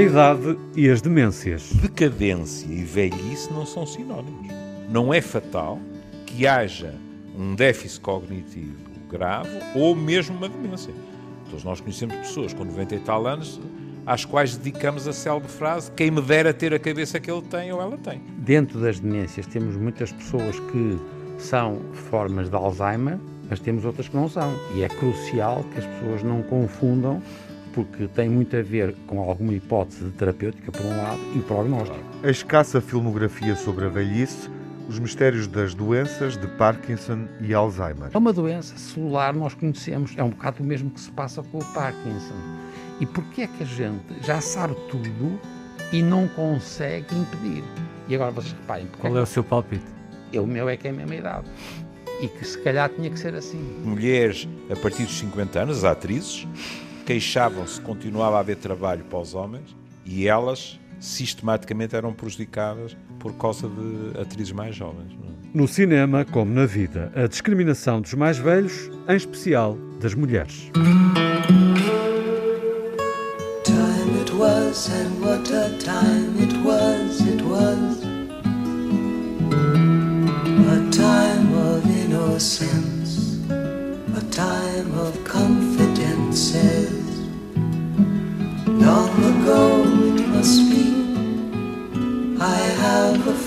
A idade e as demências. Decadência e velhice não são sinónimos. Não é fatal que haja um déficit cognitivo grave ou mesmo uma demência. Todos nós conhecemos pessoas com 90 e tal anos às quais dedicamos a célebre frase quem me dera ter a cabeça que ele tem ou ela tem. Dentro das demências temos muitas pessoas que são formas de Alzheimer, mas temos outras que não são. E é crucial que as pessoas não confundam porque tem muito a ver com alguma hipótese de terapêutica, por um lado, e prognóstico. A escassa filmografia sobre a velhice, os mistérios das doenças de Parkinson e Alzheimer. É uma doença celular, nós conhecemos, é um bocado o mesmo que se passa com o Parkinson. E porquê é que a gente já sabe tudo e não consegue impedir? E agora vocês reparem. Qual é o seu palpite? Eu, o meu é que é a mesma idade. E que se calhar tinha que ser assim. Mulheres a partir dos 50 anos, as atrizes, queixavam-se que continuava a haver trabalho para os homens e elas sistematicamente eram prejudicadas por causa de atrizes mais jovens. É? No cinema, como na vida, a discriminação dos mais velhos, em especial das mulheres. Time it was and what a time it was, it was A time of innocence,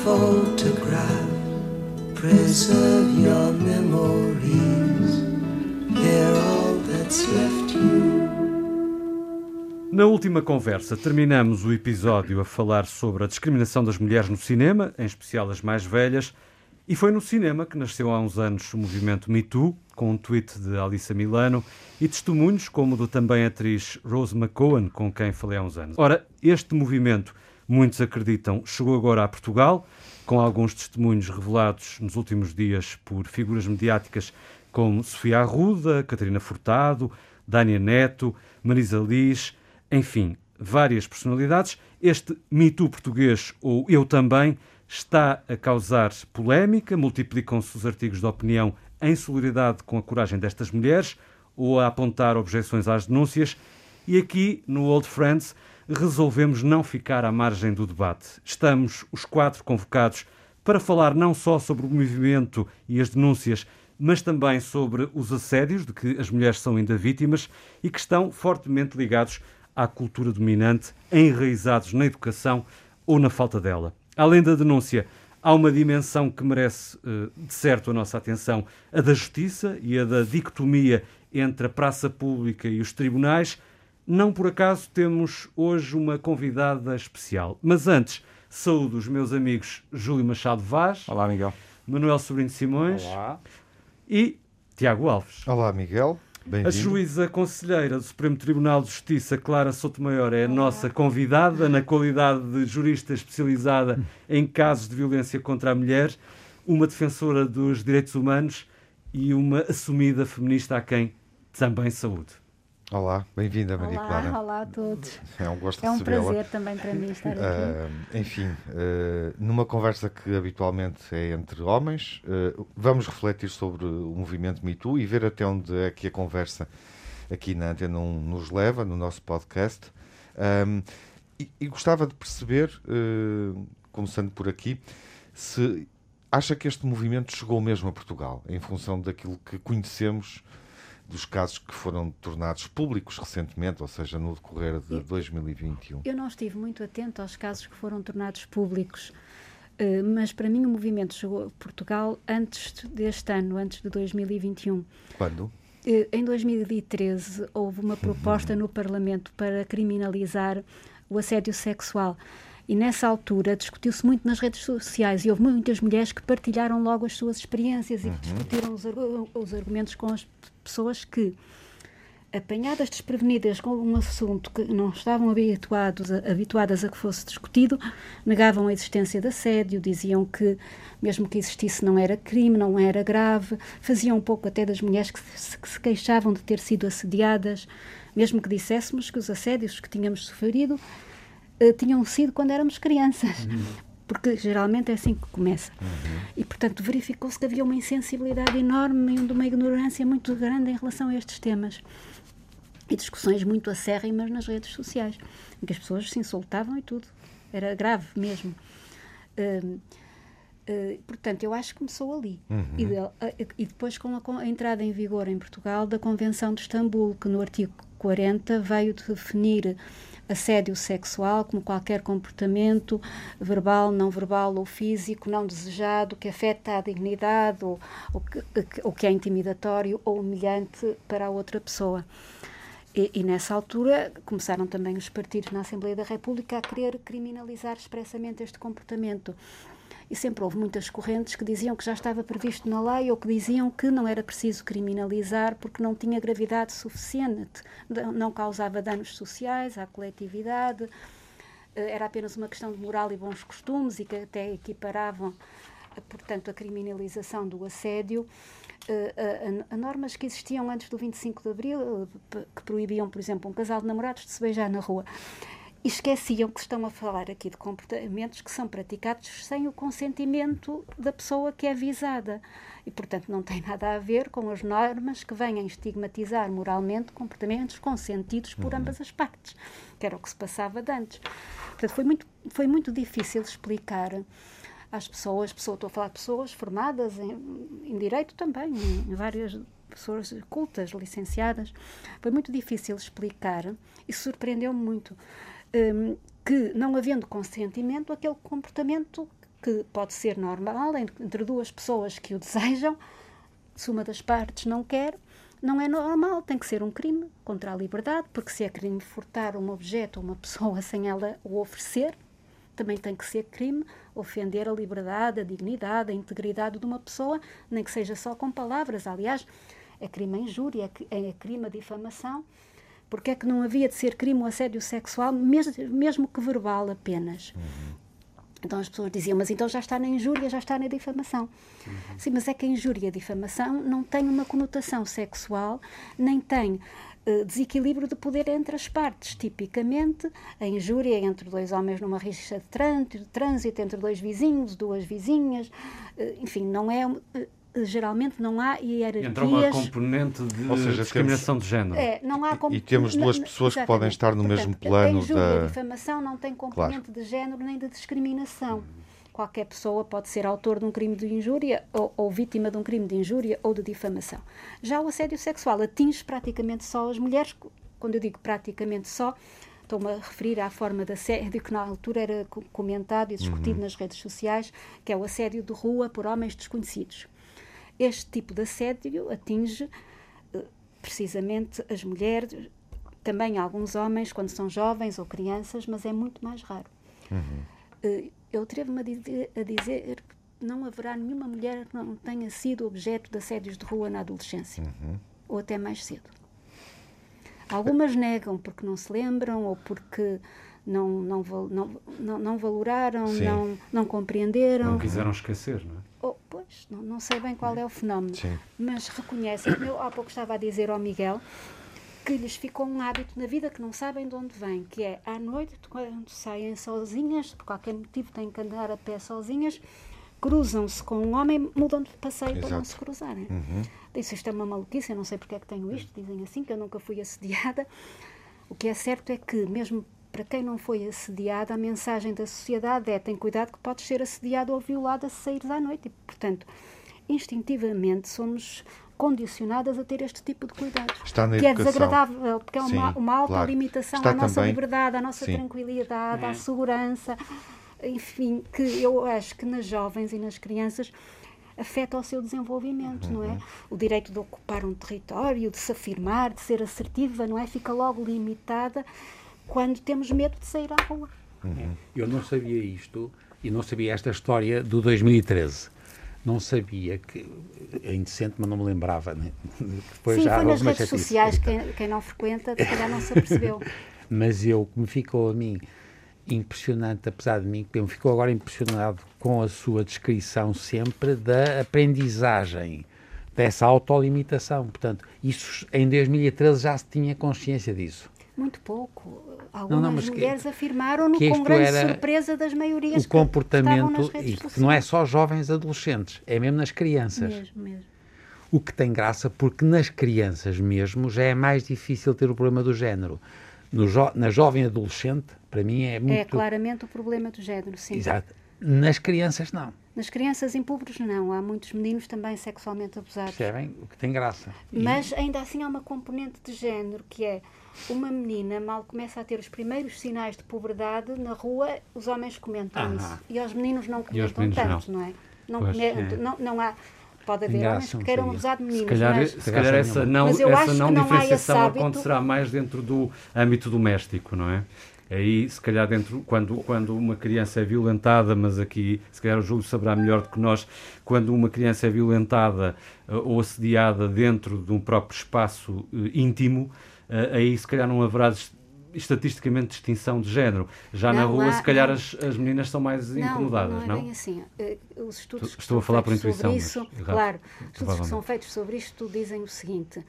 photograph Preserve your memories They're all that's left you Na última conversa, terminamos o episódio a falar sobre a discriminação das mulheres no cinema, em especial as mais velhas, e foi no cinema que nasceu há uns anos o movimento Me Too, com um tweet de Alissa Milano e testemunhos como o do também atriz Rose McCowan, com quem falei há uns anos. Ora, este movimento, muitos acreditam, chegou agora a Portugal, com alguns testemunhos revelados nos últimos dias por figuras mediáticas como Sofia Arruda, Catarina Furtado, Dânia Neto, Marisa Liz, enfim, várias personalidades. Este Me Too português, ou Eu Também, está a causar polémica, multiplicam-se os artigos de opinião em solidariedade com a coragem destas mulheres ou a apontar objeções às denúncias. E aqui, no Old Friends, resolvemos não ficar à margem do debate. Estamos os quatro convocados para falar não só sobre o movimento e as denúncias, mas também sobre os assédios de que as mulheres são ainda vítimas e que estão fortemente ligados à cultura dominante, enraizados na educação ou na falta dela. Além da denúncia, há uma dimensão que merece, eh, de certo, a nossa atenção: a da justiça e a da dicotomia entre a praça pública e os tribunais. Não por acaso temos hoje uma convidada especial. Mas antes, saúdo os meus amigos Júlio Machado Vaz. Olá, Miguel. Manuel Sobrinho Simões. Olá. E Tiago Alves. Olá, Miguel. A juíza conselheira do Supremo Tribunal de Justiça, Clara Sotomayor, é a nossa convidada na qualidade de jurista especializada em casos de violência contra a mulher, uma defensora dos direitos humanos e uma assumida feminista a quem também saúde. Olá, bem-vinda, Maria olá, Clara. Olá a todos. É um gosto É um prazer também para mim estar aqui. Uh, enfim, uh, numa conversa que habitualmente é entre homens, uh, vamos refletir sobre o movimento Me Too e ver até onde é que a conversa aqui na Antena 1 nos leva, no nosso podcast. Um, e, e, gostava de perceber, começando por aqui, se acha que este movimento chegou mesmo a Portugal, em função daquilo que conhecemos dos casos que foram tornados públicos recentemente, ou seja, no decorrer de 2021? Eu não estive muito atento aos casos que foram tornados públicos, eh, mas para mim o movimento chegou a Portugal antes deste ano, antes de 2021. Quando? Eh, em 2013 houve uma proposta no Parlamento para criminalizar o assédio sexual. E nessa altura discutiu-se muito nas redes sociais e houve muitas mulheres que partilharam logo as suas experiências uhum. e discutiram os, os, argumentos com as pessoas que, apanhadas desprevenidas com um assunto que não estavam habituados a, habituadas a que fosse discutido, negavam a existência de assédio, diziam que, mesmo que existisse, não era crime, não era grave, faziam um pouco até das mulheres que se, que se queixavam de ter sido assediadas, mesmo que disséssemos que os assédios que tínhamos sofrido uh, tinham sido quando éramos crianças. Uhum. Porque geralmente é assim que começa. Uhum. E, portanto, verificou-se que havia uma insensibilidade enorme e uma ignorância muito grande em relação a estes temas. e discussões muito acérrimas nas redes sociais, em que as pessoas se insultavam e tudo. Era grave mesmo. Uh, uh, portanto, eu acho que começou ali. Uhum. E, de, uh, e, depois com a, com a, entrada em vigor em Portugal da Convenção de Istambul, que no artigo 40 veio definir assédio sexual como qualquer comportamento verbal, não verbal ou físico não desejado que afeta a dignidade ou, ou, que, ou que é intimidatório ou humilhante para a outra pessoa. E, e, nessa altura começaram também os partidos na Assembleia da República a querer criminalizar expressamente este comportamento. E sempre houve muitas correntes que diziam que já estava previsto na lei ou que diziam que não era preciso criminalizar porque não tinha gravidade suficiente, não causava danos sociais à coletividade, eh, era apenas uma questão de moral e bons costumes e que até equiparavam, eh, portanto, a criminalização do assédio a, a, a, normas que existiam antes do 25 de Abril, eh, que proibiam, por exemplo, um casal de namorados de se beijar na rua. E esqueciam que estão a falar aqui de comportamentos que são praticados sem o consentimento da pessoa que é visada. E, portanto, não tem nada a ver com as normas que venham estigmatizar moralmente comportamentos consentidos por uhum. ambas as partes, que era o que se passava de antes. Portanto, foi muito, foi muito difícil explicar às pessoas, pessoa, estou a falar de pessoas formadas em, em direito também, em, em várias pessoas cultas, licenciadas. Foi muito difícil explicar e surpreendeu-me muito um, que, não havendo consentimento, aquele comportamento que pode ser normal entre duas pessoas que o desejam, se uma das partes não quer, não é normal, tem que ser um crime contra a liberdade, porque se é crime furtar um objeto ou uma pessoa sem ela o oferecer, também tem que ser crime ofender a liberdade, a dignidade, a integridade de uma pessoa, nem que seja só com palavras. Aliás, é crime a injúria, é, é crime a difamação. Porque é que não havia de ser crime o assédio sexual, mesmo, mesmo que verbal apenas? Uhum. Então as pessoas diziam, mas então já está na injúria, já está na difamação. Uhum. Sim, mas é que a injúria e a difamação não têm uma conotação sexual, nem tem eh, desequilíbrio de poder entre as partes. Tipicamente, a injúria entre dois homens numa rixa de trânsito, entre dois vizinhos, duas vizinhas, uh, enfim, não é. Uh, geralmente não há hierarquias. Entra uma componente de Ou seja, discriminação temos, de género. É, não há e, e temos duas pessoas que podem estar no Portanto, mesmo plano. A injúria da... a difamação não tem componente claro. de género nem de discriminação qualquer pessoa pode ser autor de um crime de injúria ou, ou, vítima de um crime de injúria ou de difamação. Já o assédio sexual atinge praticamente só as mulheres, quando eu digo praticamente só, estou-me a referir à forma de assédio que na altura era comentado e discutido uhum. nas redes sociais, que é o assédio de rua por homens desconhecidos. Este tipo de assédio atinge eh, precisamente as mulheres, também alguns homens quando são jovens ou crianças, mas é muito mais raro. Uhum. Uh, eu atrevo-me a dizer, a dizer que não haverá nenhuma mulher que não tenha sido objeto de assédios de rua na adolescência, uhum. ou até mais cedo. Algumas negam porque não se lembram ou porque não, não, não, não, não valoraram, não, não compreenderam. Não quiseram esquecer, não é? Oh, pois, não, não sei bem qual é o fenómeno, Sim. mas reconhecem. Eu há pouco estava a dizer ao Miguel que lhes ficou um hábito na vida que não sabem de onde vem, que é à noite, quando saem sozinhas, por qualquer motivo têm que andar a pé sozinhas, cruzam-se com um homem, mudam de passeio Exato. para não se cruzarem. Uhum. Disse, isto é uma maluquice, eu não sei porque é que tenho isto, dizem assim, que eu nunca fui assediada. O que é certo é que, mesmo para quem não foi assediada, a mensagem da sociedade é tem cuidado que podes ser assediado ou violado se saíres à noite. E, portanto, instintivamente somos condicionadas a ter este tipo de cuidados. Está na que educação. é desagradável, porque é uma, Sim, uma alta claro. limitação Está à nossa também... liberdade, à nossa Sim. tranquilidade, é. à segurança, enfim, que eu acho que nas jovens e nas crianças afeta o seu desenvolvimento, uhum. não é? Uhum. O direito de ocupar um território, de se afirmar, de ser assertiva, não é? Fica logo limitada quando temos medo de sair à rua. Uhum. Eu não sabia isto e não sabia esta história do 2013 não sabia que é indecente, mas não me lembrava. Né? Depois Sim, já foi nas redes sociais, quem, quem, não frequenta, se calhar não se apercebeu. mas eu, me ficou a mim impressionante, apesar de mim, me ficou agora impressionado com a sua descrição sempre da aprendizagem, dessa autolimitação. Portanto, isso em 2013 já se tinha consciência disso. Muito pouco. Algumas não, não, mulheres que, afirmaram-no com grande surpresa das maiorias o comportamento, que e que não é só jovens adolescentes, é mesmo nas crianças. Mesmo, mesmo. O que tem graça porque nas crianças mesmo já é mais difícil ter o problema do género. Jo na jovem adolescente, para mim é muito... É claramente o problema do género, sim. Exato. Nas crianças, não. Nas crianças impuberes, não. Há muitos meninos também sexualmente abusados. Percebem? O que tem graça. Mas e... ainda assim há uma componente de género, que é uma menina mal começa a ter os primeiros sinais de puberdade, na rua os homens comentam ah, isso. E os meninos não comentam tanto, não. não. é? Não, pois, é. não, não há pode haver homens que queiram abusar de meninas. Se calhar, mas, se calhar essa não, essa não, não diferenciação acontecerá mais dentro do âmbito doméstico, não é? Aí, se calhar, dentro, quando, quando uma criança é violentada, mas aqui, se calhar, o Júlio saberá melhor do que nós, quando uma criança é violentada uh, ou assediada dentro de um próprio espaço uh, íntimo, uh, aí, se calhar, não haverá estatisticamente distinção de género. Já não, na rua, se calhar, as, as meninas são mais não, incomodadas, não? Não, é bem assim. Os estudos Estou a falar por intuição. Isso, mas, claro, estudos que são feitos sobre isto dizem o seguinte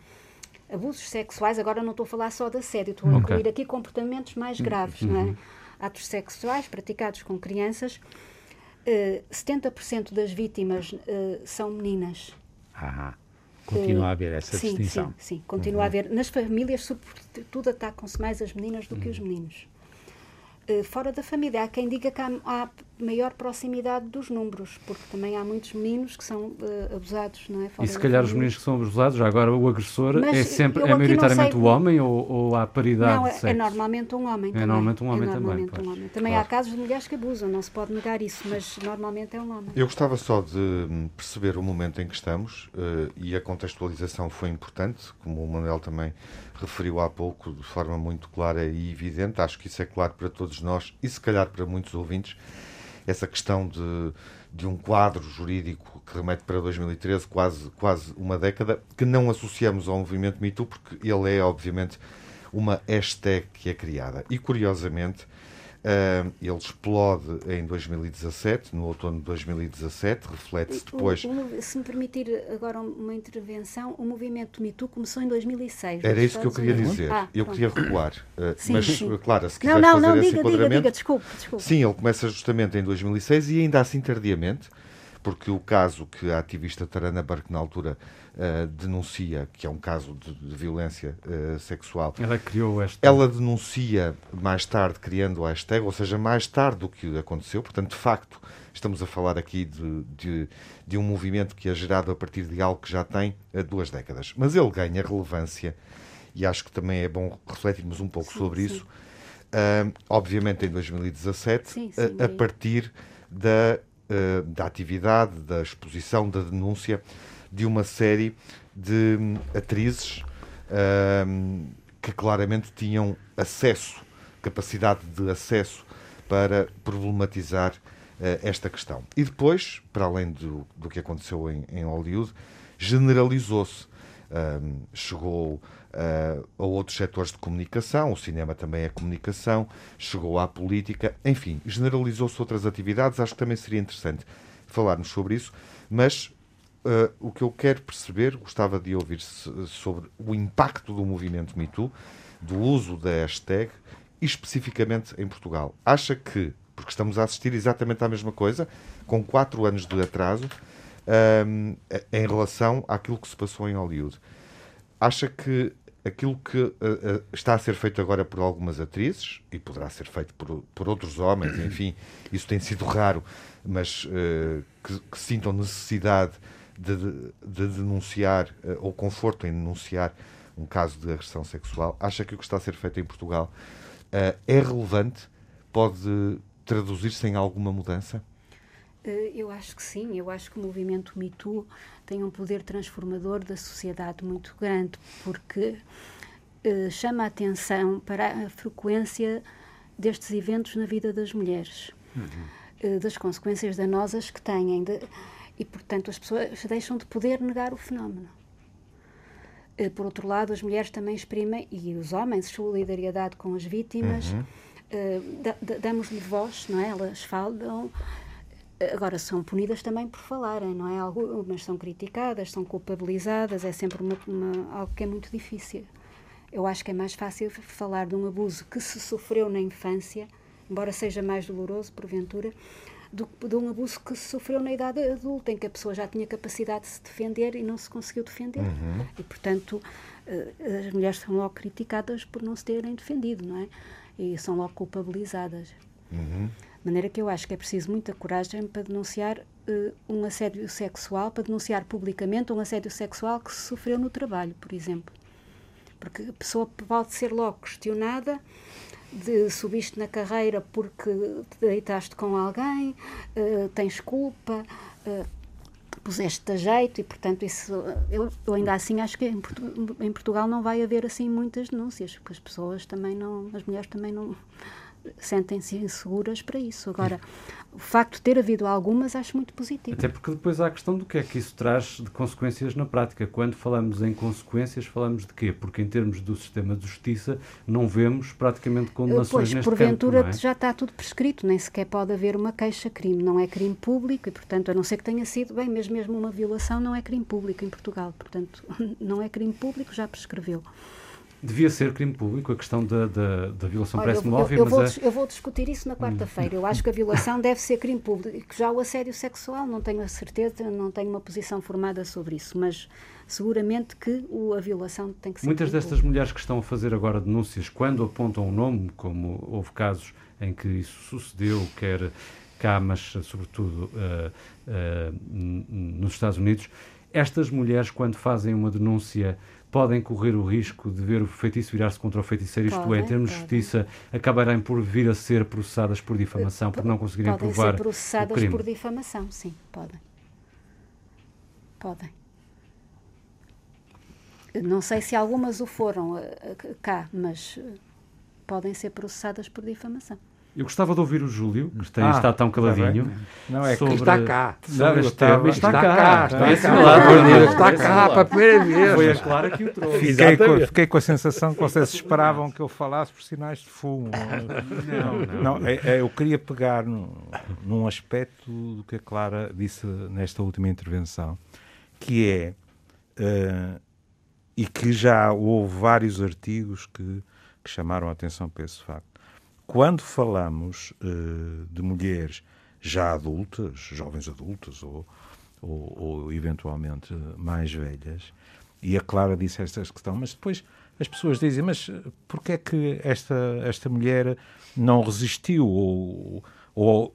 abusos sexuais, agora não estou a falar só de assédio, estou a incluir aqui comportamentos mais uhum. graves, uhum. não é? Uhum. Atos sexuais praticados com crianças, uh, eh, 70% das vítimas uh, são meninas. Ah, continua uh, a haver essa sim, distinção. Sim, sim, continua uhum. a haver. Nas famílias, sobretudo, atacam-se mais as meninas do que os uhum. meninos. Eh, fora da família. Há quem diga que há, há, maior proximidade dos números, porque também há muitos meninos que são uh, abusados, não é? Fora e se calhar os meninos que são abusados, agora o agressor Mas é sempre é maioritariamente o homem ou, ou há paridade não, de é, sexo? é normalmente um homem é também. Normalmente um homem é normalmente também. Um homem. Também claro. há casos de mulheres que abusam, não se pode negar isso, mas normalmente é um homem. Eu gostava só de hum, perceber o momento em que estamos uh, e a contextualização foi importante, como o Manuel também referiu há pouco de forma muito clara e evidente, acho que isso é claro para todos nós e se calhar para muitos ouvintes, essa questão de, de um quadro jurídico que remete para 2013, quase, quase uma década, que não associamos ao movimento MeToo, porque ele é, obviamente, uma hashtag que é criada. E, curiosamente, Uh, ele explode em 2017, no outono de 2017, reflete-se depois. O, o, se me permitir agora uma intervenção, o movimento Me Too começou em 2006. Era isso que eu queria Unidos. dizer. Ah, eu queria recuar. Uh, sim, mas, sim. claro, se quiser não, não, fazer não, esse diga, enquadramento. Diga, diga, desculpe, desculpe. Sim, ele começa justamente em 2006 e ainda assim tardiamente, porque o caso que a ativista Tarana Barque, na altura, uh, denuncia, que é um caso de, de violência uh, sexual. Ela criou esta. Ela denuncia mais tarde, criando o hashtag, ou seja, mais tarde do que aconteceu. Portanto, de facto, estamos a falar aqui de, de, de um movimento que é gerado a partir de algo que já tem uh, duas décadas. Mas ele ganha relevância e acho que também é bom refletirmos um pouco sim, sobre sim. isso. Uh, obviamente em 2017, sim, sim, a, a, partir da, uh, da atividade, da exposição, da denúncia de uma série de hum, atrizes um, que claramente tinham acesso, capacidade de acesso para problematizar uh, esta questão. E depois, para além do, do que aconteceu em, em Hollywood, generalizou-se. Um, chegou uh, a outros setores de comunicação, o cinema também é comunicação, chegou à política, enfim, generalizou-se outras atividades. Acho que também seria interessante falarmos sobre isso, mas Uh, o que eu quero perceber, gostava de ouvir sobre o impacto do movimento MeToo, do uso da hashtag, especificamente em Portugal. Acha que, porque estamos a assistir exatamente à mesma coisa, com quatro anos de atraso, um, em relação àquilo que se passou em Hollywood, acha que aquilo que uh, uh, está a ser feito agora por algumas atrizes, e poderá ser feito por, por outros homens, enfim, isso tem sido raro, mas que, que sintam necessidade de, de denunciar, uh, ou conforto em denunciar um caso de agressão sexual, acha que o que está a ser feito em Portugal uh, é relevante? Pode traduzir-se em alguma mudança? Eh, eu acho que sim, eu acho que o movimento MeToo tem um poder transformador da sociedade muito grande, porque uh, chama a atenção para a frequência destes eventos na vida das mulheres, uhum. uh, das consequências danosas que têm. De, e, portanto, as pessoas deixam de poder negar o fenómeno. Eh, por outro lado, as mulheres também exprimem, e os homens, solidariedade com as vítimas, uhum. uh, damos-lhe voz, não é? Elas falam. Agora, são punidas também por falarem, não é? Algumas são criticadas, são culpabilizadas, é sempre uma, uma, algo que é muito difícil. Eu acho que é mais fácil falar de um abuso que se sofreu na infância, embora seja mais doloroso, porventura, do, de um abuso que se sofreu na idade adulta, em que a pessoa já tinha capacidade de se defender e não se conseguiu defender. Uhum. E, portanto, uh, as mulheres são logo criticadas por não se terem defendido, não é? E são logo culpabilizadas. Uhum. De maneira que eu acho que é preciso muita coragem para denunciar uh, um assédio sexual, para denunciar publicamente um assédio sexual que se sofreu no trabalho, por exemplo. Porque a pessoa pode ser logo questionada de subiste na carreira porque te deitaste com alguém, uh, tens culpa, uh, puseste-te a jeito e, portanto, isso eu, eu ainda assim acho que em, em, Portugal não vai haver assim muitas denúncias, porque as pessoas também não, as mulheres também não sentem-se inseguras para isso. Agora, o facto de ter havido algumas acho muito positivo. Até porque depois há a questão do que é que isso traz de consequências na prática. Quando falamos em consequências, falamos de quê? Porque em termos do sistema de justiça não vemos praticamente condenações pois, neste porventura campo, é? já está tudo prescrito, nem sequer pode haver uma queixa-crime. Não é crime público e, portanto, a não ser que tenha sido, bem, mesmo, mesmo uma violação não é crime público em Portugal. Portanto, não é crime público, já prescreveu. Devia ser crime público a questão da, da, da violação parece-me óbvia, eu, eu, mas vou, é... eu vou discutir isso na quarta-feira. Eu acho que a violação deve ser crime público. Já o assédio sexual, não tenho a certeza, não tenho uma posição formada sobre isso, mas seguramente que o, a violação tem que ser Muitas destas público. mulheres que estão a fazer agora denúncias, quando apontam o um nome, como houve casos em que isso sucedeu, quer cá, mas sobretudo uh, uh, nos Estados Unidos, estas mulheres, quando fazem uma denúncia podem correr o risco de ver o feitiço virar-se contra o feiticeiro, isto podem, é, em termos podem. de justiça, acabarem por vir a ser processadas por difamação, por não conseguirem podem provar ser processadas por difamação, sim, podem. Podem. Não sei se algumas o foram eh, eh, cá, mas eh, podem ser processadas por difamação. Eu gostava de ouvir o Júlio, que tem, ah, está tão caladinho. Não é sobre, está cá. Não, está, está, está, cá. Está, está, cá, está cá para a primeira vez. Foi a Clara que o trouxe. Fiquei com, fiquei com, a sensação que vocês esperavam que eu falasse por sinais de fumo. Não, não. não é, é, eu queria pegar num, num aspecto do que a Clara disse nesta última intervenção, que é, uh, e que já houve vários artigos que, que chamaram a atenção para esse facto quando falamos uh, de mulheres já adultas, jovens adultas ou, ou, ou, eventualmente mais velhas, e a Clara disse esta questão, mas depois as pessoas dizem, mas porquê é que esta, esta mulher não resistiu? Ou, ou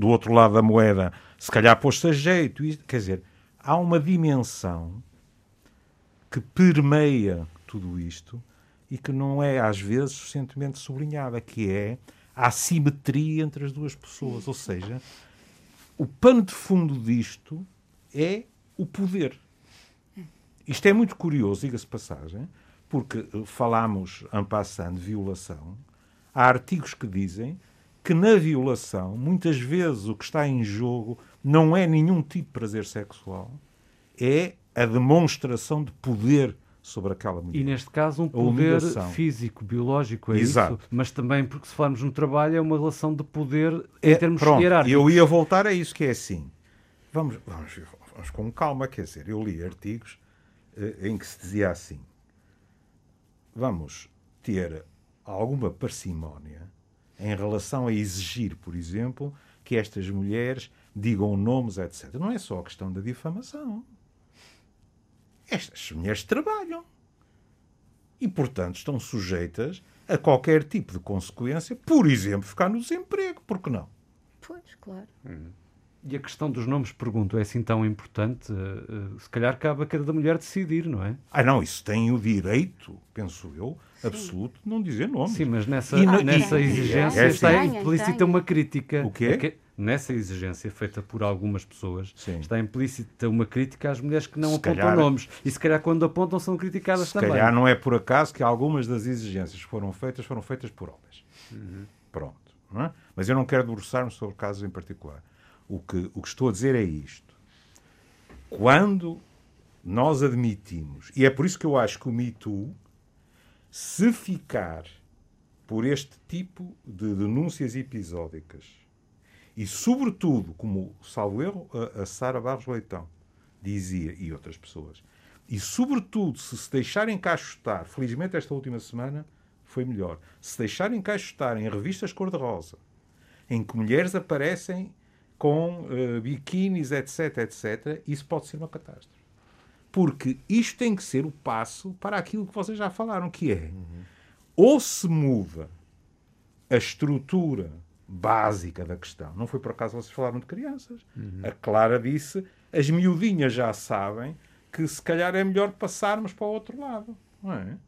do outro lado da moeda, se calhar pôs-se a jeito. Quer dizer, há uma dimensão que permeia tudo isto e que não é, às vezes, suficientemente sublinhada, que é a assimetria entre as duas pessoas. Ou seja, o pano de fundo disto é o poder. Isto é muito curioso, diga-se passagem, porque falámos, en passant, de violação. Há artigos que dizem que na violação, muitas vezes o que está em jogo não é nenhum tipo de prazer sexual, é a demonstração de poder sobre aquela mulher. E neste caso um poder físico, biológico, é Exato. isso? Mas também, porque se falarmos no trabalho, é uma relação de poder é, em termos pronto, hierárquicos. Eu ia voltar a isso, que é assim. Vamos, vamos, vamos com calma, quer dizer, eu li artigos eh, em que se dizia assim, vamos ter alguma parcimónia em relação a exigir, por exemplo, que estas mulheres digam nomes, etc. Não é só a questão da difamação. Estas mulheres trabalham. E, portanto, estão sujeitas a qualquer tipo de consequência, por exemplo, ficar no desemprego. Por que não? Pois, claro. Hum. E a questão dos nomes, pergunto, é assim tão importante? Uh, se calhar cabe a cada mulher decidir, não é? Ah, não, isso tem o direito, penso eu, Sim. absoluto, de não dizer nomes. Sim, mas nessa, nessa exigência é, está implícita uma crítica. O quê? nessa exigência feita por algumas pessoas, Sim. está implícita uma crítica às mulheres que não se apontam calhar, nomes. E se calhar quando apontam são criticadas se também. Se calhar não é por acaso que algumas das exigências que foram feitas foram feitas por homens. Uhum. Pronto. É? Mas eu não quero debruçar-me sobre casos em particular. O que, o que estou a dizer é isto. Quando nós admitimos, e é por isso que eu acho que o Me Too, se ficar por este tipo de denúncias episódicas e, sobretudo, como, salvo erro, a, a Sara Barros Leitão dizia, e outras pessoas, e, sobretudo, se se deixarem encaixotar, felizmente esta última semana foi melhor, se deixarem encaixotar em revistas cor-de-rosa, em que mulheres aparecem com uh, biquínis, etc, etc, isso pode ser uma catástrofe. Porque isto tem que ser o passo para aquilo que vocês já falaram, que é uhum. ou se muda a estrutura básica da questão. Não foi por acaso vocês falaram de crianças. Uhum. A Clara disse, as miudinhas já sabem que se calhar é melhor passarmos para o outro lado. Não é?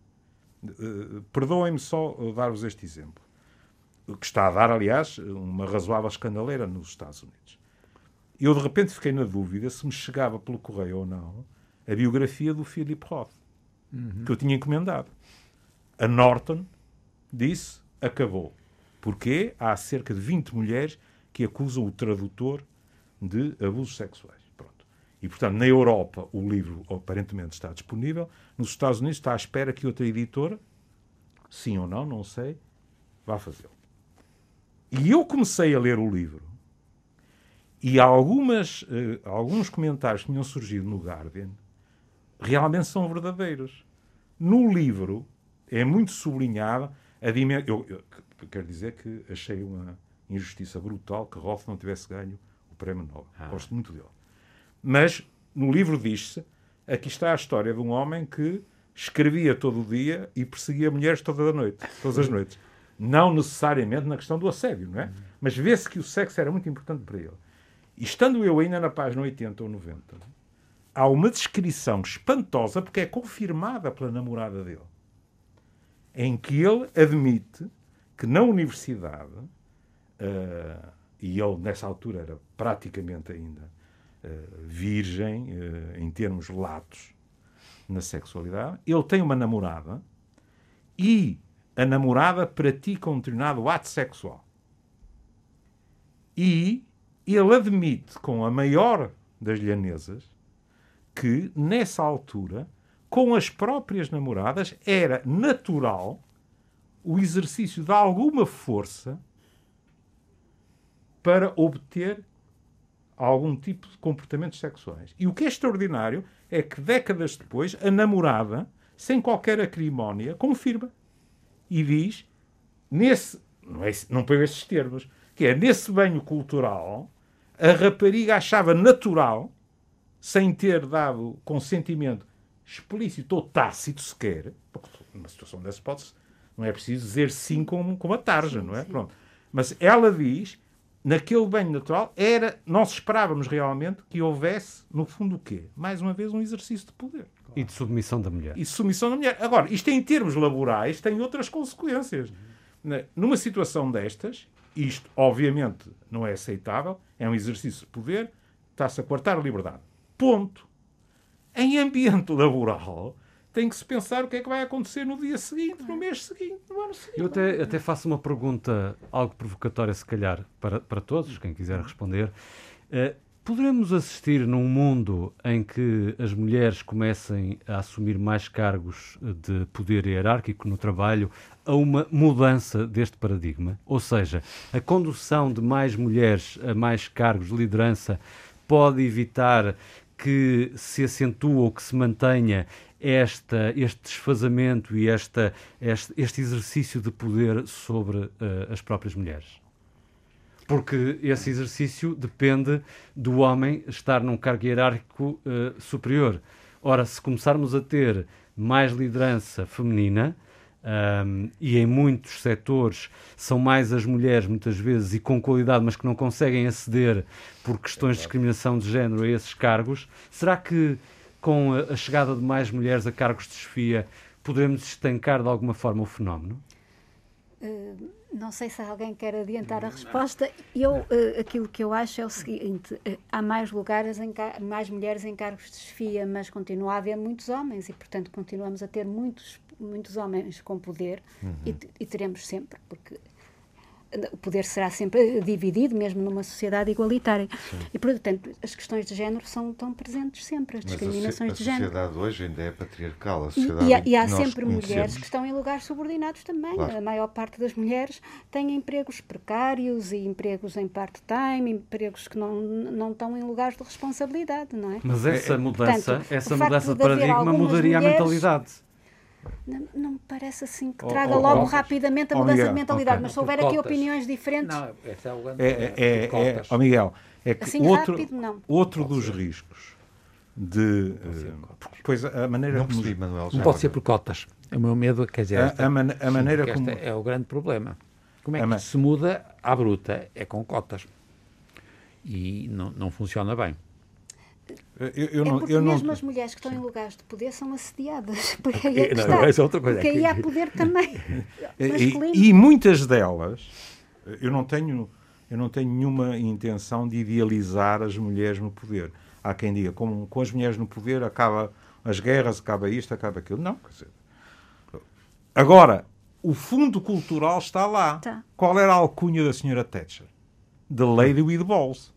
Uh, Perdoem-me só dar-vos este exemplo. Que está a dar, aliás, uma razoável escandaleira nos Estados Unidos. Eu, de repente, fiquei na dúvida se me chegava pelo correio ou não a biografia do Philip Roth, uhum. que eu tinha encomendado. A Norton disse: acabou. Porque há cerca de 20 mulheres que acusam o tradutor de abusos sexuais. Pronto. E, portanto, na Europa o livro aparentemente está disponível. Nos Estados Unidos está à espera que outra editora, sim ou não, não sei, vá fazê-lo. E eu comecei a ler o livro. E algumas, uh, alguns comentários que tinham surgido no Guardian realmente são verdadeiros. No livro é muito sublinhada a dimensão. Eu, eu, eu, quero dizer que achei uma injustiça brutal que Roth não tivesse ganho o Prémio Nobel. Ah. Gosto muito dele. Mas no livro diz-se: aqui está a história de um homem que escrevia todo o dia e perseguia mulheres toda a noite, todas as noites. Não necessariamente na questão do assédio, não é? Mas vê-se que o sexo era muito importante para ele. E estando eu ainda na página 80 ou 90, há uma descrição espantosa, porque é confirmada pela namorada dele, em que ele admite que na universidade, uh, e ele nessa altura era praticamente ainda uh, virgem, uh, em termos latos, na sexualidade, ele tem uma namorada e a namorada pratica um determinado ato sexual. E ele admite com a maior das lhanesas que, nessa altura, com as próprias namoradas, era natural o exercício de alguma força para obter algum tipo de comportamentos sexuais. E o que é extraordinário é que, décadas depois, a namorada, sem qualquer acrimónia, confirma e diz, nesse, não, é, não põe esses termos, que é nesse banho cultural, a rapariga achava natural sem ter dado consentimento explícito ou tácito sequer, porque numa situação dessa pode não é preciso dizer sim com, com uma tarja, sim, não é? Sim. Pronto. Mas ela diz, naquele banho natural, era, nós esperávamos realmente que houvesse, no fundo, o quê? Mais uma vez, um exercício de poder. Claro. E de submissão da mulher. E de submissão da mulher. Agora, isto em termos laborais tem outras consequências. Numa situação destas, isto, obviamente, não é aceitável, é um exercício de poder, está-se a cortar a liberdade. Ponto. Em ambiente laboral, tem que se pensar o que é que vai acontecer no dia seguinte, no mês seguinte, no ano seguinte. Eu até, até faço uma pergunta, algo provocatória, se calhar, para, para todos, quem quiser responder. Uh, poderemos assistir num mundo em que as mulheres comecem a assumir mais cargos de poder hierárquico no trabalho, a uma mudança deste paradigma? Ou seja, a condução de mais mulheres a mais cargos de liderança pode evitar que se acentue ou que se mantenha esta, este desfazamento e esta, este, este exercício de poder sobre uh, as próprias mulheres? Porque esse exercício depende do homem estar num cargo hierárquico uh, superior. Ora, se começarmos a ter mais liderança feminina, um, e em muitos setores são mais as mulheres, muitas vezes, e com qualidade, mas que não conseguem aceder por questões de discriminação de género a esses cargos. Será que com a chegada de mais mulheres a cargos de chefia poderemos estancar de alguma forma o fenómeno? Uh, não sei se alguém quer adiantar a resposta. Eu, uh, aquilo que eu acho é o seguinte: uh, há mais lugares, em mais mulheres em cargos de chefia, mas continua a haver muitos homens e, portanto, continuamos a ter muitos muitos homens com poder uhum. e, e, teremos sempre, porque o poder será sempre dividido, mesmo numa sociedade igualitária. Sim. E, portanto, as questões de género são tão presentes sempre, as discriminações de género. A sociedade hoje ainda é patriarcal. A e, e, há, e há sempre mulheres que estão em lugares subordinados também. Claro. A maior parte das mulheres tem empregos precários e empregos em part-time, empregos que não, não estão em lugares de responsabilidade, não é? Mas essa mudança, Portanto, essa mudança de paradigma mudaria mulheres, a mentalidade. Não, não me parece assim que traga oh, oh, logo oh, rapidamente a mudança Miguel, de mentalidade, okay. mas se houver aqui opiniões diferentes. Não, essa é, o é, é, é, oh, Miguel, É que assim outro, rápido, não. outro dos riscos de. Uh, pois a maneira não percebi, como. Manuel, não pode ser por cotas. O meu medo, quer dizer, esta, a, man, a maneira sim, como. é o grande problema. Como é que se muda à bruta? É com cotas. E não, não funciona bem. Eu, eu é não, porque eu mesmo não... as mulheres que estão Sim. em lugares de poder são assediadas. Porque aí é que não, está. É outra coisa. Porque aí há poder também. e, e, muitas delas, eu não tenho, eu não tenho nenhuma intenção de idealizar as mulheres no poder. Há quem diga, com, com as mulheres no poder acaba as guerras, acaba isto, acaba aquilo. Não, quer dizer. Agora, o fundo cultural está lá. Tá. Qual era a alcunha da senhora Thatcher? The Lady with Balls.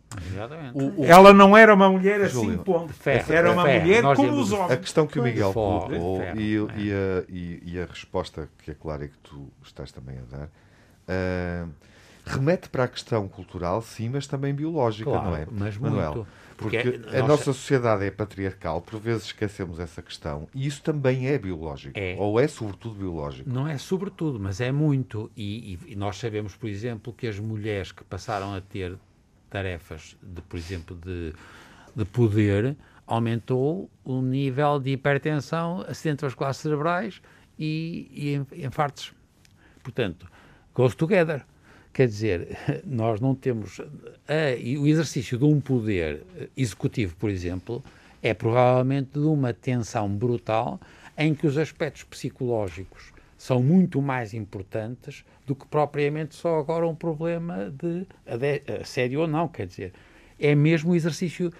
O, o, ela não era uma mulher assim, ponto. Era uma mulher como os homens. A questão que o Miguel colocou e, e, a, e, e, a resposta que é clara e que tu estás também a dar uh, remete para a questão cultural, sim, mas também biológica, claro, não é? Mas Manuel? Muito. Porque, Porque a nossa... nossa sociedade é patriarcal, por vezes esquecemos essa questão, e isso também é biológico, é. ou é sobretudo biológico. Não é sobretudo, mas é muito. E, e, nós sabemos, por exemplo, que as mulheres que passaram a ter tarefas, de, por exemplo, de, de poder, aumentou o nível de hipertensão, acidentes vasculares cerebrais e, e infartos. Portanto, goes together. Quer dizer, nós não temos. A, o exercício de um poder executivo, por exemplo, é provavelmente de uma tensão brutal em que os aspectos psicológicos são muito mais importantes do que propriamente só agora um problema de assédio ou não, quer dizer, é mesmo o exercício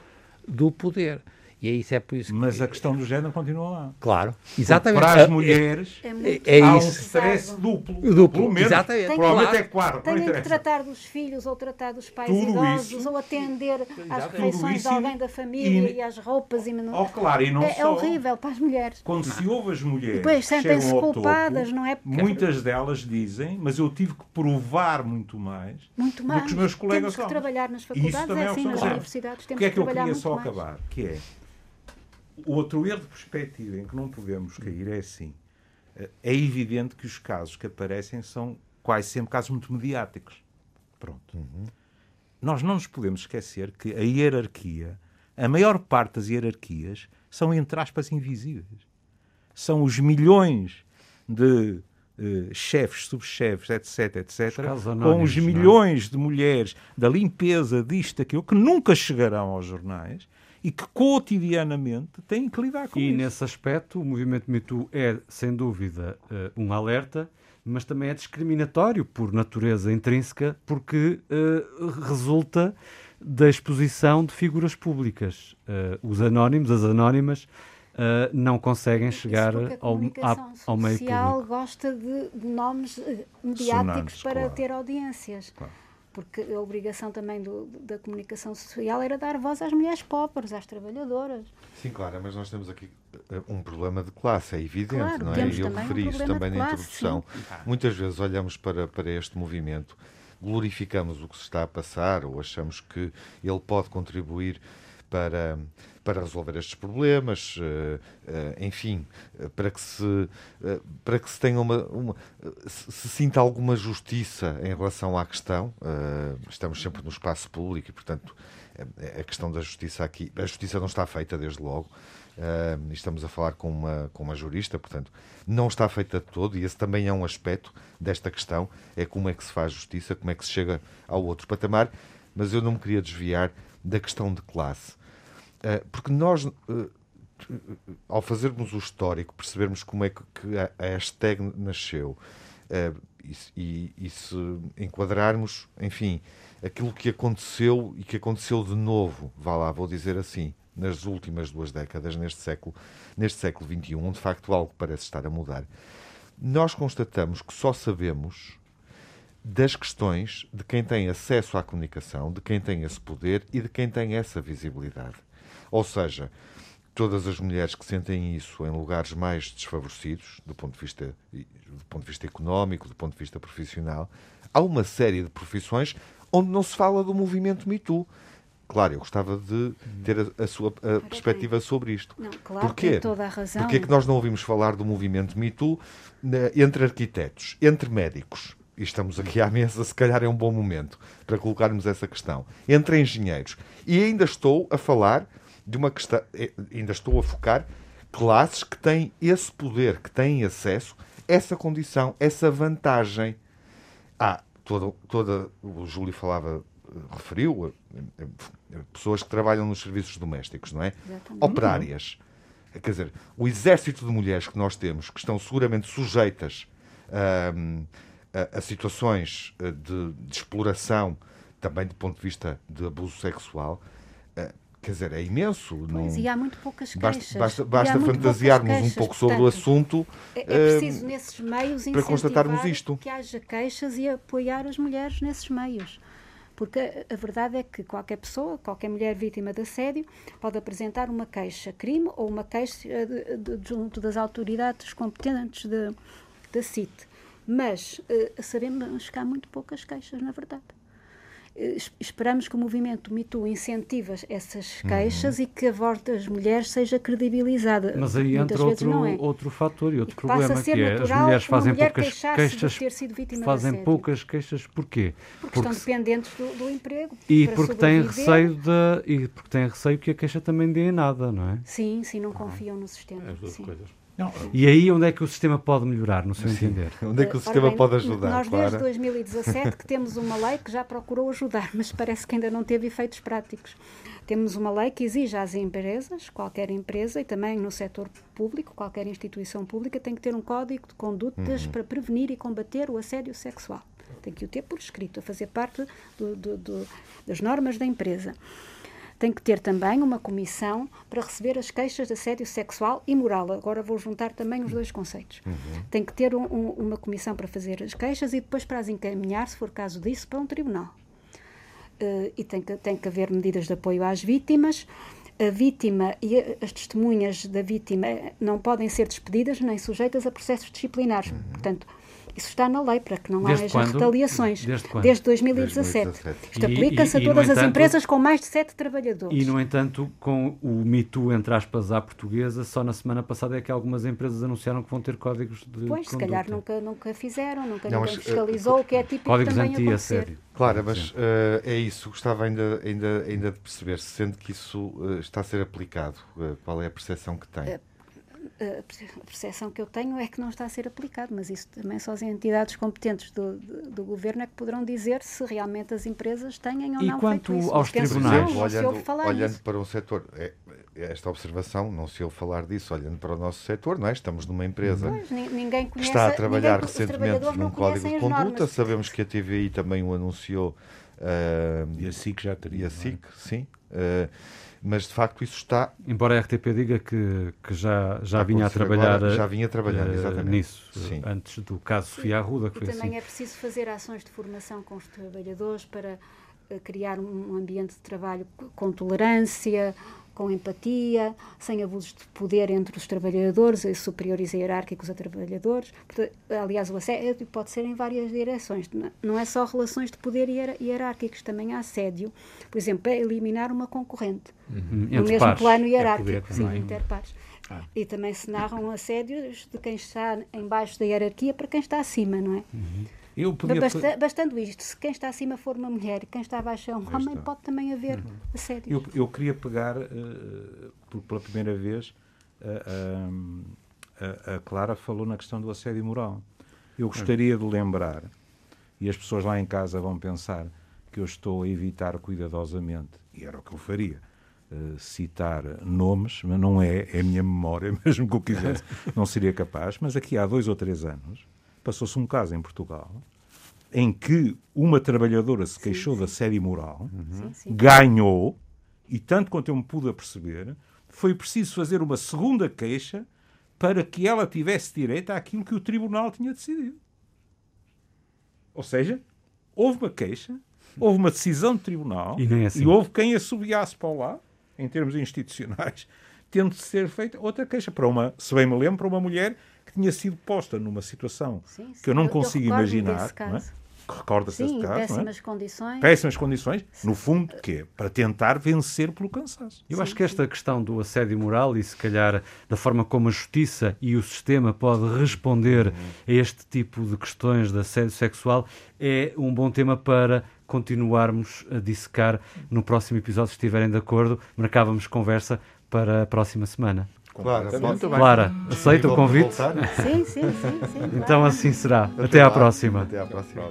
do poder. E é isso é por isso Mas que... a questão do género continua lá. Claro, exatamente. Para as mulheres é, é, é há isso. um stress duplo. Duplo, menos, exatamente. Tem Provavelmente claro. é quarto. Têm que tratar dos filhos ou tratar dos pais Tudo idosos isso. ou atender às refeições de alguém da família e, e às roupas. E oh, claro, e não é, só, é horrível para as mulheres. Quando não. se ouve as mulheres depois sentem-se culpadas, topo, não é? Muitas delas dizem, mas eu tive que provar muito mais, muito mais. do que os meus colegas Temos que trabalhar nas faculdades, é assim, nas universidades. Temos o que é que eu queria só acabar? Que é o outro erro de perspectiva em que não podemos cair é assim. É evidente que os casos que aparecem são quase sempre casos muito mediáticos. Pronto. Uhum. Nós não nos podemos esquecer que a hierarquia, a maior parte das hierarquias, são, entre aspas, invisíveis. São os milhões de uh, chefes, subchefes, etc., etc., com os é? milhões é? de mulheres da limpeza, disto, daquilo, que nunca chegarão aos jornais e que cotidianamente têm que lidar com e isso. E nesse aspecto, o movimento Me Too é, sem dúvida, uh, um alerta, mas também é discriminatório por natureza intrínseca, porque uh, resulta da exposição de figuras públicas. Uh, os anónimos, as anónimas, Uh, não conseguem chegar ao, ao meio público. A gosta de, de nomes mediáticos para claro. ter audiências. Claro porque a obrigação também do, da comunicação social era dar voz às mulheres pobres, às trabalhadoras. Sim, claro, mas nós temos aqui eh, um problema de classe, é evidente, claro, não é? E eu referi um isso também na introdução. Sim. Muitas vezes olhamos para, para este movimento, glorificamos o que se está a passar ou achamos que ele pode contribuir para, para resolver estes problemas, uh, uh, enfim, uh, para que se, para que se tenha uma, uma se, sinta alguma justiça em relação à questão. estamos sempre no espaço público e, portanto, a questão da justiça aqui, a justiça não está feita desde logo. estamos a falar com uma, com uma jurista, portanto, não está feita de todo, e esse também é um aspecto desta questão: é como é que se faz justiça, como é que se chega ao outro patamar. Mas eu não me queria desviar da questão de classe. Eh, porque nós, eh, ao fazermos o histórico, percebermos como é que a hashtag nasceu eh, e, e se enquadrarmos, enfim, aquilo que aconteceu e que aconteceu de novo, vá lá, vou dizer assim, nas últimas duas décadas, neste século, neste século XXI, onde de facto algo parece estar a mudar, nós constatamos que só sabemos das questões de quem tem acesso à comunicação, de quem tem esse poder e de quem tem essa visibilidade. Ou seja, todas as mulheres que sentem isso em lugares mais desfavorecidos, do ponto de vista, do ponto de vista económico, do ponto de vista profissional, há uma série de profissões onde não se fala do movimento Me Too. Claro, eu gostava de ter a, a sua a perspectiva sobre isto. Não, claro, Porquê? tem toda a razão. Porquê é que nós não ouvimos falar do movimento Me Too entre arquitetos, entre médicos? e estamos aqui à mesa, se calhar é um bom momento para colocarmos essa questão, entre engenheiros. E ainda estou a falar de uma questão, eh, ainda estou a focar classes que têm esse poder, que têm acesso essa condição, essa vantagem. Há ah, toda, toda o Júlio falava, eh, referiu, eh, pessoas que trabalham nos serviços domésticos, não é? Exatamente. Operárias. Quer dizer, o exército de mulheres que nós temos, que estão seguramente sujeitas a, a, situações de, de, exploração, também do ponto de vista de abuso sexual, quer dizer, é imenso. Pois, não... e há muito poucas queixas. Basta, basta, basta fantasiarmos queixas, um pouco sobre portanto, o assunto é, é preciso, uh, nesses meios, para constatarmos isto. que haja queixas e apoiar as mulheres nesses meios. Porque a, a verdade é que qualquer pessoa, qualquer mulher vítima de assédio, pode apresentar uma queixa-crime ou uma queixa de, de, de, junto das autoridades competentes da CIT. Mas uh, sabemos que há muito poucas queixas, na verdade esperamos que o movimento Me Too incentive essas queixas uhum. e que a voz das mulheres seja credibilizada. Mas aí entra outro, é. outro fator e outro e problema, que é as mulheres fazem poucas queixas, fazem poucas queixas porquê? Porque, porque estão dependentes do, do emprego. E porque têm receio de, e porque têm receio que a queixa também dê em nada, não é? Sim, sim, não confiam no sistema. As duas sim. coisas. Não. E aí onde é que o sistema pode melhorar, no seu Sim. entender? Onde é que o sistema bem, pode ajudar? Nós desde 2017 que temos uma lei que já procurou ajudar, mas parece que ainda não teve efeitos práticos. Temos uma lei que exige às empresas, qualquer empresa e também no setor público, qualquer instituição pública tem que ter um código de condutas uhum. para prevenir e combater o assédio sexual. Tem que o ter por escrito, a fazer parte do, do, do, das normas da empresa tem que ter também uma comissão para receber as queixas de assédio sexual e moral. Agora vou juntar também os dois conceitos. Uhum. Tem que ter um, um, uma comissão para fazer as queixas e depois para as encaminhar, se for caso disso, para um tribunal. Uh, e tem que, tem que haver medidas de apoio às vítimas. A vítima e as testemunhas da vítima não podem ser despedidas nem sujeitas a processos disciplinares. Uhum. Portanto, isso está na lei para que não Desde haja quando? retaliações. Desde, quando? Desde 2017. 2017. Isto aplica-se a todas as empresas com mais de sete trabalhadores. E, no entanto, com o MeToo, entre aspas, à portuguesa, só na semana passada é que algumas empresas anunciaram que vão ter códigos de Pois, se calhar nunca, nunca fizeram, nunca não, ninguém fiscalizou, uh, o que é típico códigos também acontecer. Claro, mas uh, é isso. Gostava ainda, ainda, ainda de perceber, sendo que isso uh, está a ser aplicado, qual é a percepção que tem? A percepção que eu tenho é que não está a ser aplicado, mas isso também só as entidades competentes do, do, do governo é que poderão dizer se realmente as empresas têm ou e não quanto feito isso. aos tribunais? Não, olhando, olhando para um setor, é, esta observação, não se ouve falar disso, olhando para o nosso setor, não é? Estamos numa empresa pois, ninguém conhece, que está a trabalhar recentemente num código de conduta, normas. sabemos que a TVI também o anunciou. Uh, e a SIC já teria. E a SIC, é? sim. Uh, mas de facto isso está. Embora a RTP diga que, que já, já vinha a trabalhar, agora, já vinha trabalhando uh, nisso, Sim. antes do caso Sofia Arruda. Que e foi também assim. é preciso fazer ações de formação com os trabalhadores para uh, criar um ambiente de trabalho com tolerância, com empatia, sem abusos de poder entre os trabalhadores, superiores e hierárquicos a trabalhadores. Aliás, o assédio pode ser em várias direções. Não é só relações de poder hierárquicos, também há assédio. Por exemplo, é eliminar uma concorrente. Uhum. No mesmo pares. plano é hierárquico, é sim, é? interpares. Ah. E também se narram assédios de quem está embaixo da hierarquia para quem está acima, não é? Uhum. Eu podia... Basta, bastando isto, se quem está acima for uma mulher e quem está abaixo é um homem, pode também haver uhum. assédios. Eu, eu queria pegar, uh, por, pela primeira vez, uh, a, a, Clara falou na questão do assédio moral. Eu gostaria de lembrar, e as pessoas lá em casa vão pensar que eu estou a evitar cuidadosamente, e era o que eu faria, uh, citar nomes, mas não é, é a minha memória, mesmo que eu quisesse, não seria capaz, mas aqui há dois ou três anos passou-se um caso em Portugal em que uma trabalhadora se queixou sim, sim. da série moral, uhum. sim, ganhou, e tanto quanto eu me pude aperceber, foi preciso fazer uma segunda queixa para que ela tivesse direito àquilo que o tribunal tinha decidido. Ou seja, houve uma queixa, houve uma decisão de tribunal e, é assim. e houve quem assobiasse para o lado, em termos institucionais, tendo de ser feita outra queixa para uma, se bem me lembro, para uma mulher que tinha sido posta numa situação sim, sim, que eu não eu consigo imaginar. É? recorda-se desse caso. Péssimas é? condições. Péssimas condições, no fundo, que é para tentar vencer pelo cansaço. Eu Sim. acho que esta questão do assédio moral e, se calhar, da forma como a justiça e o sistema pode responder uhum. a este tipo de questões de assédio sexual é um bom tema para continuarmos a dissecar no próximo episódio, se estiverem de acordo. Marcávamos conversa para a próxima semana. Clara, Clara aceita o convite? Sim, sim, sim, sim. Então assim será. Até, Até à próxima. Até à próxima.